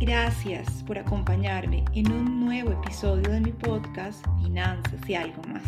Gracias por acompañarme en un nuevo episodio de mi podcast Finanzas y algo más.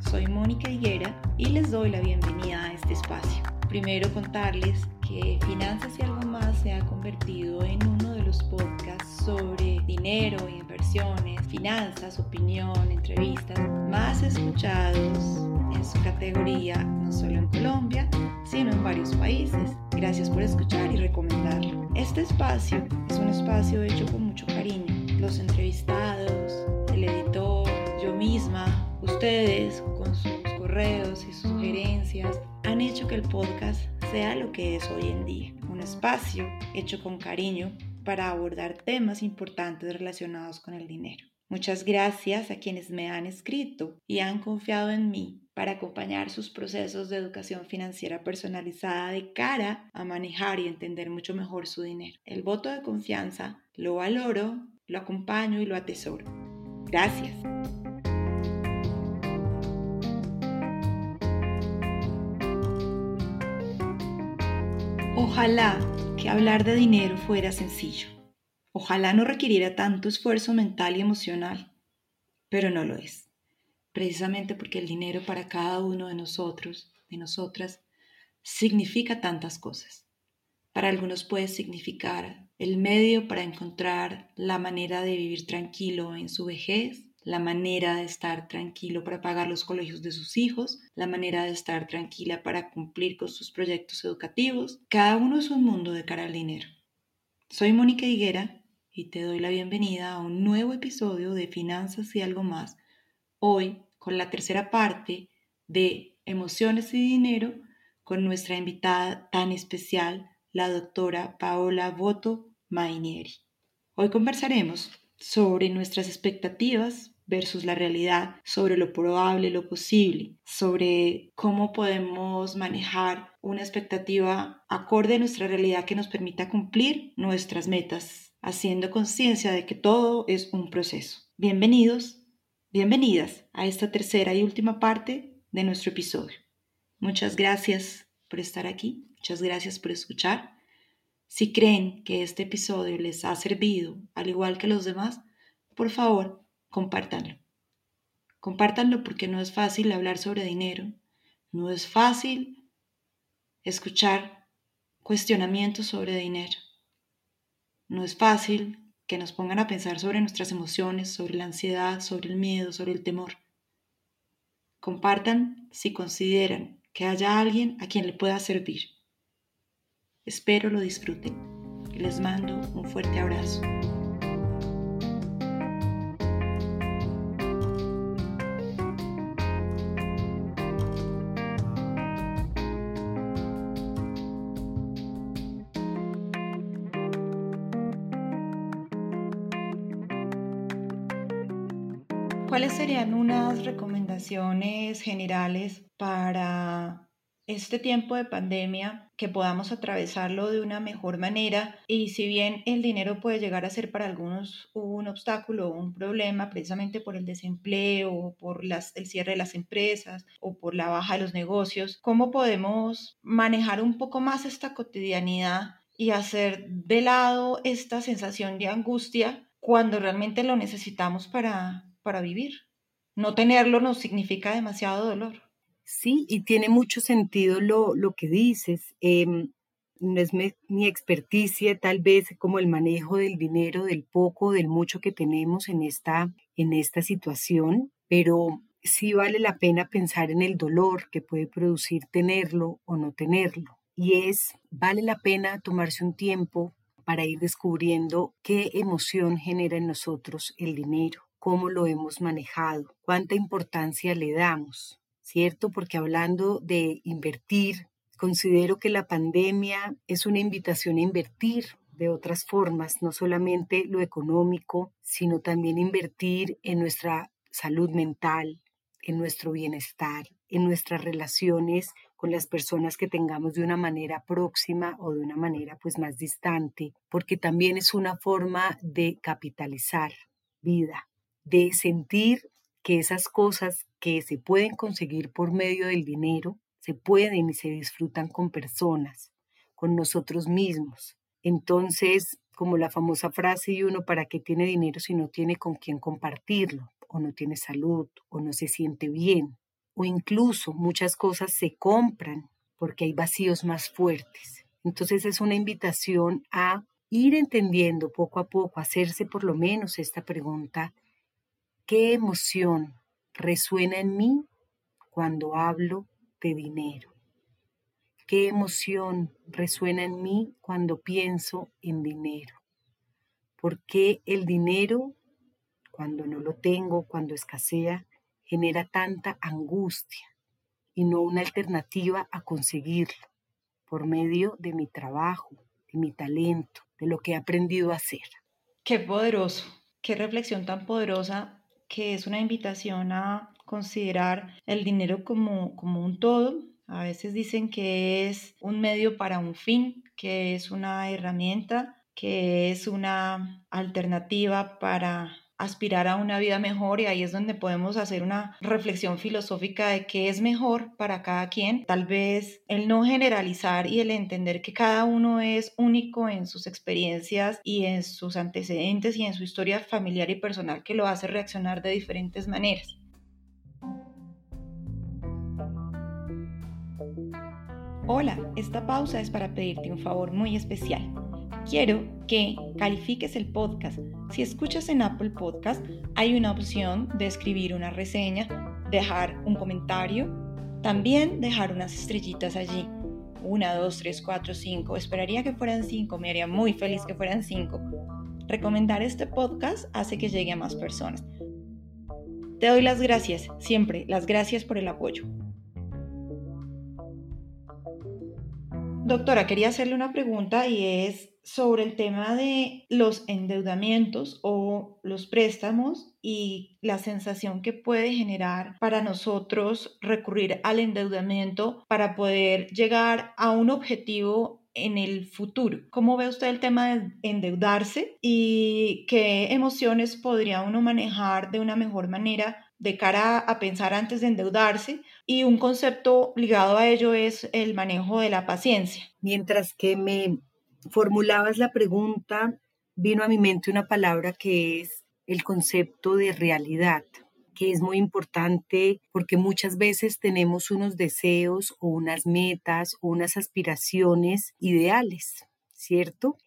Soy Mónica Higuera y les doy la bienvenida a este espacio. Primero contarles que Finanzas y algo más se ha convertido en uno de los podcasts sobre dinero, inversiones, finanzas, opinión, entrevistas más escuchados en su categoría, no solo en Colombia, sino en varios países. Gracias por escuchar y recomendarlo. Este espacio es un espacio hecho con mucho cariño. Los entrevistados, el editor, yo misma, ustedes con sus correos y sugerencias han hecho que el podcast sea lo que es hoy en día. Un espacio hecho con cariño para abordar temas importantes relacionados con el dinero. Muchas gracias a quienes me han escrito y han confiado en mí para acompañar sus procesos de educación financiera personalizada de cara a manejar y entender mucho mejor su dinero. El voto de confianza lo valoro, lo acompaño y lo atesoro. Gracias. Ojalá que hablar de dinero fuera sencillo. Ojalá no requiriera tanto esfuerzo mental y emocional, pero no lo es precisamente porque el dinero para cada uno de nosotros, de nosotras, significa tantas cosas. Para algunos puede significar el medio para encontrar la manera de vivir tranquilo en su vejez, la manera de estar tranquilo para pagar los colegios de sus hijos, la manera de estar tranquila para cumplir con sus proyectos educativos. Cada uno es un mundo de cara al dinero. Soy Mónica Higuera y te doy la bienvenida a un nuevo episodio de Finanzas y algo más hoy con la tercera parte de Emociones y Dinero con nuestra invitada tan especial, la doctora Paola Boto Mainieri. Hoy conversaremos sobre nuestras expectativas versus la realidad, sobre lo probable, lo posible, sobre cómo podemos manejar una expectativa acorde a nuestra realidad que nos permita cumplir nuestras metas, haciendo conciencia de que todo es un proceso. Bienvenidos Bienvenidas a esta tercera y última parte de nuestro episodio. Muchas gracias por estar aquí, muchas gracias por escuchar. Si creen que este episodio les ha servido, al igual que los demás, por favor, compártanlo. Compártanlo porque no es fácil hablar sobre dinero, no es fácil escuchar cuestionamientos sobre dinero, no es fácil que nos pongan a pensar sobre nuestras emociones, sobre la ansiedad, sobre el miedo, sobre el temor. Compartan si consideran que haya alguien a quien le pueda servir. Espero lo disfruten. Les mando un fuerte abrazo. Generales para este tiempo de pandemia que podamos atravesarlo de una mejor manera y si bien el dinero puede llegar a ser para algunos un obstáculo o un problema precisamente por el desempleo por el cierre de las empresas o por la baja de los negocios, ¿cómo podemos manejar un poco más esta cotidianidad y hacer de lado esta sensación de angustia cuando realmente lo necesitamos para, para vivir. No tenerlo nos significa demasiado dolor. Sí, y tiene mucho sentido lo, lo que dices. Em, no es mi, experticia tal vez como el manejo del dinero, del poco, del mucho que tenemos en esta, en esta situación, pero sí vale la pena pensar en el dolor que puede producir tenerlo o no tenerlo. Y es, vale la pena tomarse un tiempo para ir descubriendo qué emoción genera en nosotros el dinero cómo lo hemos manejado, cuánta importancia le damos, ¿cierto? Porque hablando de invertir, considero que la pandemia es una invitación a invertir de otras formas, no solamente lo económico, sino también invertir en nuestra salud mental, en nuestro bienestar, en nuestras relaciones con las personas que tengamos de una manera próxima o de una manera pues más distante, porque también es una forma de capitalizar vida, de sentir que esas cosas que se pueden conseguir por medio del dinero, se pueden y se disfrutan con personas, con nosotros mismos. Entonces, como la famosa frase y uno para qué tiene dinero si no tiene con quién compartirlo, o no tiene salud, o no se siente bien, o incluso muchas cosas se compran porque hay vacíos más fuertes. Entonces es una invitación a ir entendiendo poco a poco, hacerse por lo menos esta pregunta, ¿qué emoción resuena en mí cuando hablo de dinero? ¿Qué emoción resuena en mí cuando pienso en dinero? ¿Por qué el dinero, cuando no lo tengo, cuando escasea, genera tanta angustia y no una alternativa a conseguirlo por medio de mi trabajo, de mi talento, de lo que he aprendido a hacer? Qué poderoso, qué reflexión tan poderosa que es una invitación a considerar el dinero como, como un todo, a veces dicen que es un medio para un fin, que es una herramienta, que es una alternativa para aspirar a una vida mejor y ahí es donde podemos hacer una reflexión filosófica de qué es mejor para cada quien. Tal vez el no generalizar y el entender que cada uno es único en sus experiencias y en sus antecedentes y en su historia familiar y personal que lo hace reaccionar de diferentes maneras. Hola, esta pausa es para pedirte un favor muy especial. Quiero que califiques el podcast. Si escuchas en Apple Podcast, hay una opción de escribir una reseña, dejar un comentario, también dejar unas estrellitas allí. Una, dos, tres, cuatro, cinco. Esperaría que fueran cinco, me haría muy feliz que fueran cinco. Recomendar este podcast hace que llegue a más personas. Te doy las gracias, siempre, las gracias por el apoyo. Doctora, quería hacerle una pregunta y es sobre el tema de los endeudamientos o los préstamos y la sensación que puede generar para nosotros recurrir al endeudamiento para poder llegar a un objetivo en el futuro. ¿Cómo ve usted el tema de endeudarse y qué emociones podría uno manejar de una mejor manera de cara a pensar antes de endeudarse y un concepto ligado a ello es el manejo de la paciencia. Mientras que me formulabas la pregunta, vino a mi mente una palabra que es el concepto de realidad que es muy importante porque muchas veces tenemos unos deseos o unas metas o unas aspiraciones ideales, ¿cierto?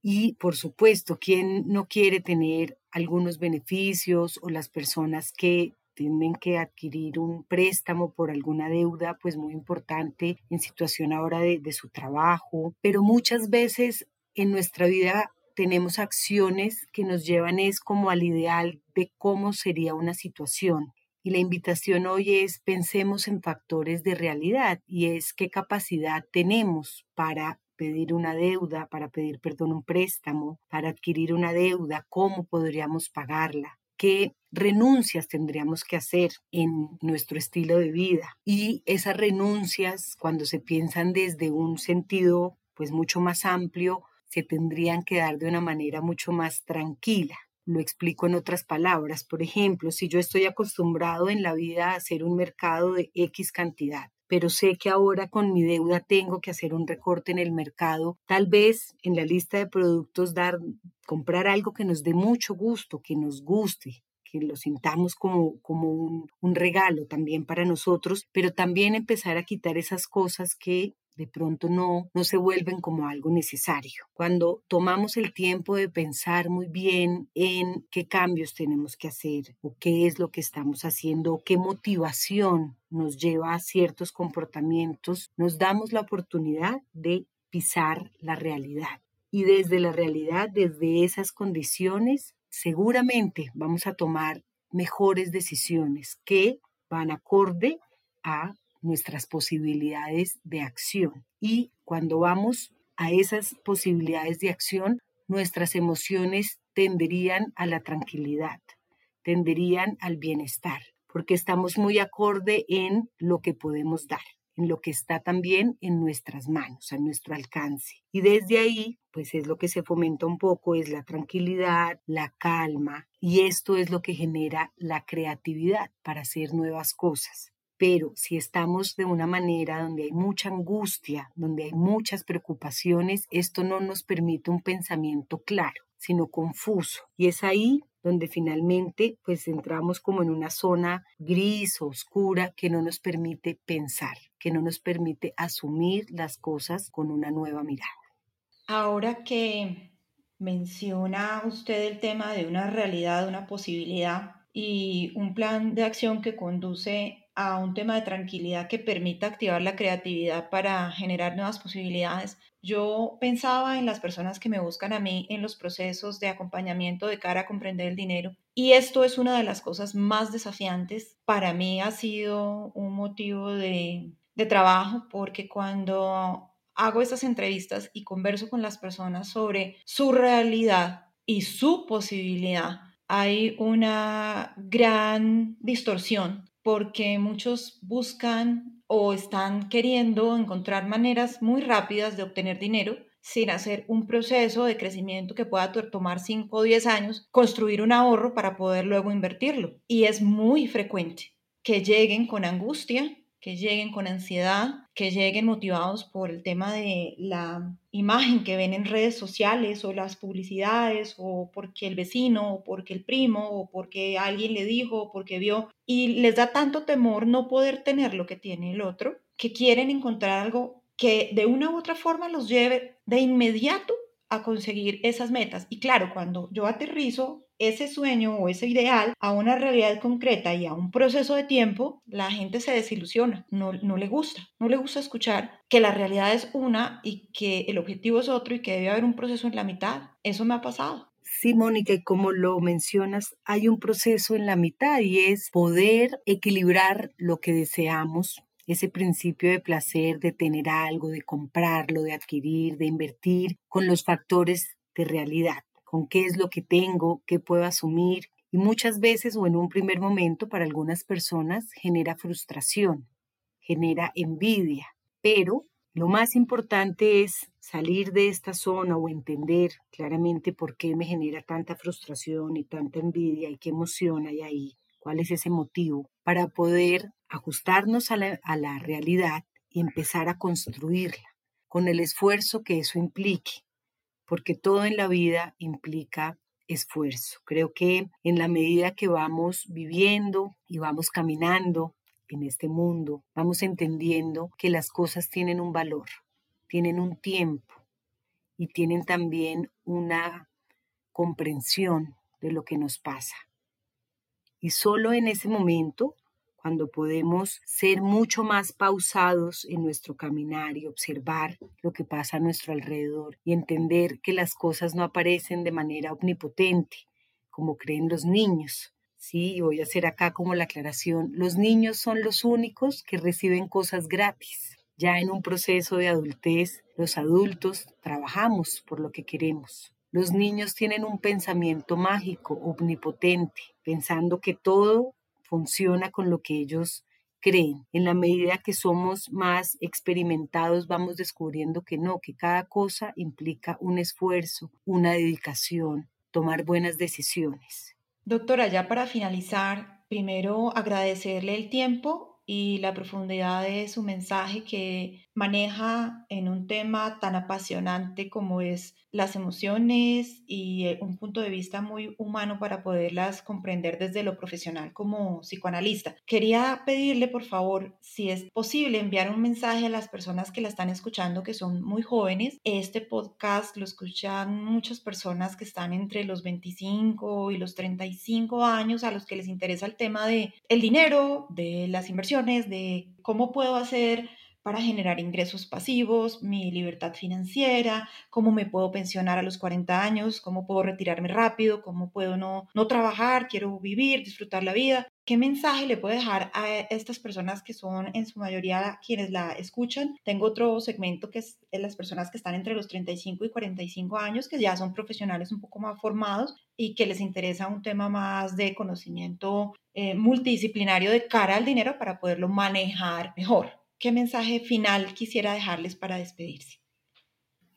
Y por supuesto, ¿quién no quiere tener algunos beneficios o las personas que tienen que adquirir un préstamo por alguna deuda, pues muy importante en situación ahora de, de su trabajo, pero muchas veces en nuestra vida tenemos acciones que nos llevan es como al ideal de cómo sería una situación. Y la invitación hoy es pensemos en factores de realidad y es qué capacidad tenemos para pedir una deuda, para pedir perdón un préstamo, para adquirir una deuda, cómo podríamos pagarla, qué renuncias tendríamos que hacer en nuestro estilo de vida. Y esas renuncias, cuando se piensan desde un sentido pues mucho más amplio, se tendrían que dar de una manera mucho más tranquila. Lo explico en otras palabras. Por ejemplo, si yo estoy acostumbrado en la vida a hacer un mercado de X cantidad pero sé que ahora con mi deuda tengo que hacer un recorte en el mercado, tal vez en la lista de productos dar comprar algo que nos dé mucho gusto, que nos guste, que lo sintamos como, como un, un regalo también para nosotros, pero también empezar a quitar esas cosas que de pronto no, no se vuelven como algo necesario. Cuando tomamos el tiempo de pensar muy bien en qué cambios tenemos que hacer o qué es lo que estamos haciendo o qué motivación nos lleva a ciertos comportamientos, nos damos la oportunidad de pisar la realidad. Y desde la realidad, desde esas condiciones, seguramente vamos a tomar mejores decisiones que van acorde a nuestras posibilidades de acción. Y cuando vamos a esas posibilidades de acción, nuestras emociones tenderían a la tranquilidad, tenderían al bienestar, porque estamos muy acorde en lo que podemos dar, en lo que está también en nuestras manos, a nuestro alcance. Y desde ahí, pues es lo que se fomenta un poco, es la tranquilidad, la calma, y esto es lo que genera la creatividad para hacer nuevas cosas Pero si estamos de una manera donde hay mucha angustia, donde hay muchas preocupaciones, esto no nos permite un pensamiento claro, sino confuso. Y es ahí donde finalmente pues entramos como en una zona gris, oscura, que no nos permite pensar, que no nos permite asumir las cosas con una nueva mirada. Ahora que menciona usted el tema de una realidad, una posibilidad y un plan de acción que conduce a un tema de tranquilidad que permita activar la creatividad para generar nuevas posibilidades. Yo pensaba en las personas que me buscan a mí en los procesos de acompañamiento de cara a comprender el dinero y esto es una de las cosas más desafiantes. Para mí ha sido un motivo de, trabajo porque cuando hago estas entrevistas y converso con las personas sobre su realidad y su posibilidad, hay una gran distorsión porque muchos buscan o están queriendo encontrar maneras muy rápidas de obtener dinero sin hacer un proceso de crecimiento que pueda tomar 5 o 10 años, construir un ahorro para poder luego invertirlo. Y es muy frecuente que lleguen con angustia, que lleguen con ansiedad, que lleguen motivados por el tema de la imagen que ven en redes sociales o las publicidades o porque el vecino o porque el primo o porque alguien le dijo o porque vio y les da tanto temor no poder tener lo que tiene el otro que quieren encontrar algo que de una u otra forma los lleve de inmediato a conseguir esas metas. Y claro, cuando yo aterrizo ese sueño o ese ideal a una realidad concreta y a un proceso de tiempo, la gente se desilusiona, no, no le gusta, no le gusta escuchar que la realidad es una y que el objetivo es otro y que debe haber un proceso en la mitad. Eso me ha pasado. Sí, Mónica, y como lo mencionas, hay un proceso en la mitad y es poder equilibrar lo que deseamos, ese principio de placer, de tener algo, de comprarlo, de adquirir, de invertir, con los factores de realidad con qué es lo que tengo, qué puedo asumir. Y muchas veces o en un primer momento para algunas personas genera frustración, genera envidia. Pero lo más importante es salir de esta zona o entender claramente por qué me genera tanta frustración y tanta envidia y qué emoción hay ahí, cuál es ese motivo, para poder ajustarnos a la, a la realidad y empezar a construirla con el esfuerzo que eso implique porque todo en la vida implica esfuerzo. Creo que en la medida que vamos viviendo y vamos caminando en este mundo, vamos entendiendo que las cosas tienen un valor, tienen un tiempo y tienen también una comprensión de lo que nos pasa. Y solo en ese momento cuando podemos ser mucho más pausados en nuestro caminar y observar lo que pasa a nuestro alrededor y entender que las cosas no aparecen de manera omnipotente, como creen los niños. Sí, voy a hacer acá como la aclaración, los niños son los únicos que reciben cosas gratis. Ya en un proceso de adultez, los adultos trabajamos por lo que queremos. Los niños tienen un pensamiento mágico, omnipotente, pensando que todo funciona con lo que ellos creen. En la medida que somos más experimentados, vamos descubriendo que no, que cada cosa implica un esfuerzo, una dedicación, tomar buenas decisiones. Doctora, ya para finalizar, primero agradecerle el tiempo y la profundidad de su mensaje que maneja en un tema tan apasionante como es las emociones y eh, un punto de vista muy humano para poderlas comprender desde lo profesional como psicoanalista. Quería pedirle, por favor, si es posible enviar un mensaje a las personas que la están escuchando, que son muy jóvenes. Este podcast lo escuchan muchas personas que están entre los 25 y los 35 años, a los que les interesa el tema de el dinero, de las inversiones, de cómo puedo hacer para generar ingresos pasivos, mi libertad financiera, cómo me puedo pensionar a los 40 años, cómo puedo retirarme rápido, cómo puedo no, no trabajar, quiero vivir, disfrutar la vida. ¿Qué mensaje le puedo dejar a estas personas que son en su mayoría quienes la escuchan? Tengo otro segmento que es las personas que están entre los 35 y 45 años, que ya son profesionales un poco más formados y que les interesa un tema más de conocimiento eh, multidisciplinario de cara al dinero para poderlo manejar mejor. ¿Qué mensaje final quisiera dejarles para despedirse?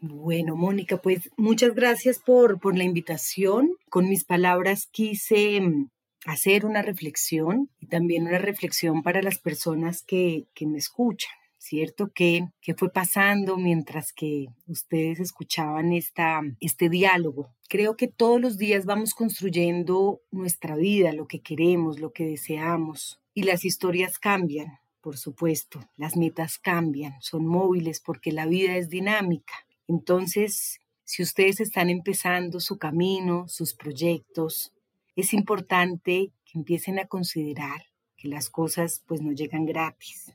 Bueno, Mónica, pues muchas gracias por, por la invitación. Con mis palabras quise mm, hacer una reflexión y también una reflexión para las personas que, que me escuchan. ¿cierto? ¿Qué, ¿Qué, fue pasando mientras que ustedes escuchaban esta, este diálogo? Creo que todos los días vamos construyendo nuestra vida, lo que queremos, lo que deseamos, y las historias cambian, por supuesto, las metas cambian, son móviles porque la vida es dinámica. Entonces, si ustedes están empezando su camino, sus proyectos, es importante que empiecen a considerar que las cosas pues no llegan gratis,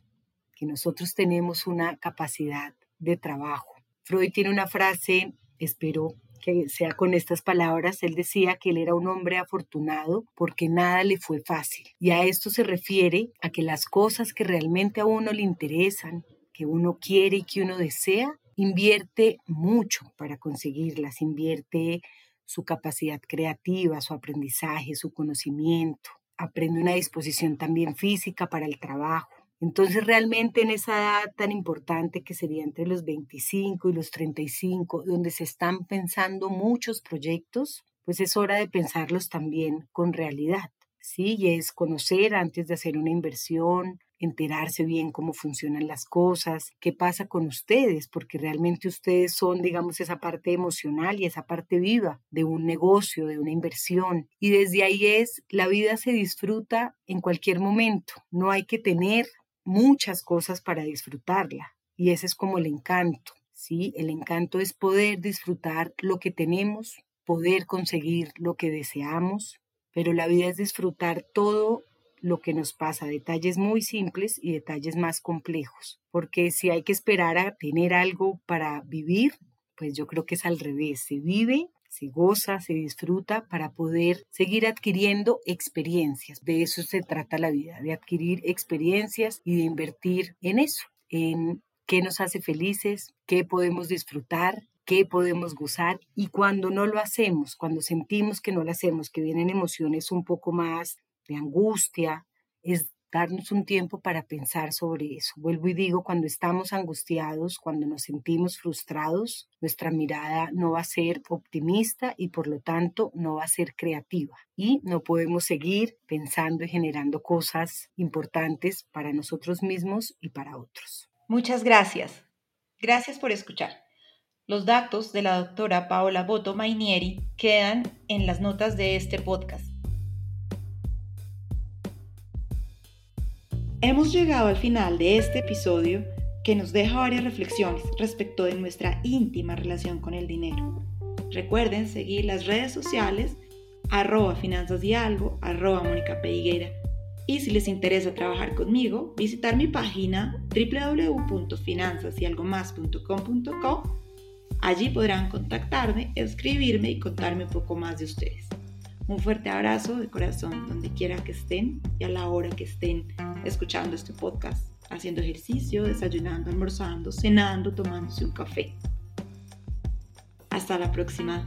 que nosotros tenemos una capacidad de trabajo. Freud tiene una frase, espero que sea con estas palabras, él decía que él era un hombre afortunado porque nada le fue fácil. Y a esto se refiere a que las cosas que realmente a uno le interesan, que uno quiere y que uno desea, invierte mucho para conseguirlas, invierte su capacidad creativa, su aprendizaje, su conocimiento, aprende una disposición también física para el trabajo. Entonces realmente en esa edad tan importante que sería entre los 25 y los 35, donde se están pensando muchos proyectos, pues es hora de pensarlos también con realidad. Sí, y es conocer antes de hacer una inversión, enterarse bien cómo funcionan las cosas, qué pasa con ustedes, porque realmente ustedes son, digamos, esa parte emocional y esa parte viva de un negocio, de una inversión. Y desde ahí es, la vida se disfruta en cualquier momento. No hay que tener muchas cosas para disfrutarla. Y ese es como el encanto. ¿sí? El encanto es poder disfrutar lo que tenemos, poder conseguir lo que deseamos, pero la vida es disfrutar todo lo que nos pasa, detalles muy simples y detalles más complejos, porque si hay que esperar a tener algo para vivir, pues yo creo que es al revés, se vive, se goza, se disfruta para poder seguir adquiriendo experiencias. De eso se trata la vida, de adquirir experiencias y de invertir en eso, en qué nos hace felices, qué podemos disfrutar, qué podemos gozar y cuando no lo hacemos, cuando sentimos que no lo hacemos, que vienen emociones un poco más de angustia, es darnos un tiempo para pensar sobre eso. Vuelvo y digo, cuando estamos angustiados, cuando nos sentimos frustrados, nuestra mirada no va a ser optimista y por lo tanto no va a ser creativa. Y no podemos seguir pensando y generando cosas importantes para nosotros mismos y para otros. Muchas gracias. Gracias por escuchar. Los datos de la doctora Paola Boto Mainieri quedan en las notas de este podcast. Hemos llegado al final de este episodio que nos deja varias reflexiones respecto de nuestra íntima relación con el dinero. Recuerden seguir las redes sociales arroba finanzas y algo, arroba Mónica Y si les interesa trabajar conmigo, visitar mi página www.finanzasyalgomás.com.co Allí podrán contactarme, escribirme y contarme un poco más de ustedes. Un fuerte abrazo de corazón donde quiera que estén y a la hora que estén escuchando este podcast, haciendo ejercicio, desayunando, almorzando, cenando, tomándose un café. Hasta la próxima.